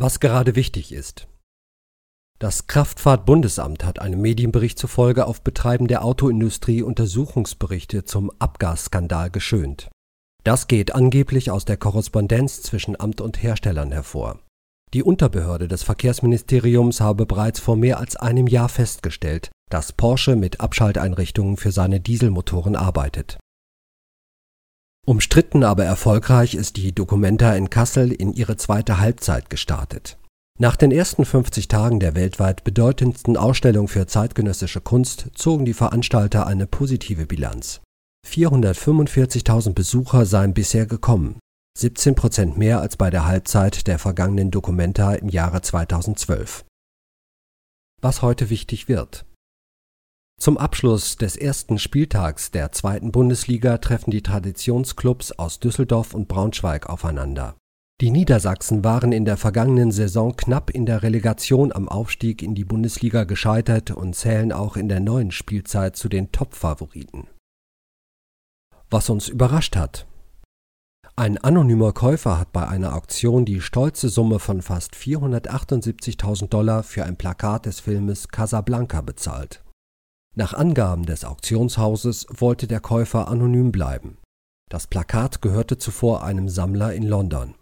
Was gerade wichtig ist. Das Kraftfahrtbundesamt hat einem Medienbericht zufolge auf Betreiben der Autoindustrie Untersuchungsberichte zum Abgasskandal geschönt. Das geht angeblich aus der Korrespondenz zwischen Amt und Herstellern hervor. Die Unterbehörde des Verkehrsministeriums habe bereits vor mehr als einem Jahr festgestellt, dass Porsche mit Abschalteinrichtungen für seine Dieselmotoren arbeitet. Umstritten aber erfolgreich ist die Documenta in Kassel in ihre zweite Halbzeit gestartet. Nach den ersten 50 Tagen der weltweit bedeutendsten Ausstellung für zeitgenössische Kunst zogen die Veranstalter eine positive Bilanz. 445.000 Besucher seien bisher gekommen, 17 Prozent mehr als bei der Halbzeit der vergangenen Documenta im Jahre 2012. Was heute wichtig wird. Zum Abschluss des ersten Spieltags der zweiten Bundesliga treffen die Traditionsclubs aus Düsseldorf und Braunschweig aufeinander. Die Niedersachsen waren in der vergangenen Saison knapp in der Relegation am Aufstieg in die Bundesliga gescheitert und zählen auch in der neuen Spielzeit zu den Top-Favoriten. Was uns überrascht hat. Ein anonymer Käufer hat bei einer Auktion die stolze Summe von fast 478.000 Dollar für ein Plakat des Filmes Casablanca bezahlt. Nach Angaben des Auktionshauses wollte der Käufer anonym bleiben. Das Plakat gehörte zuvor einem Sammler in London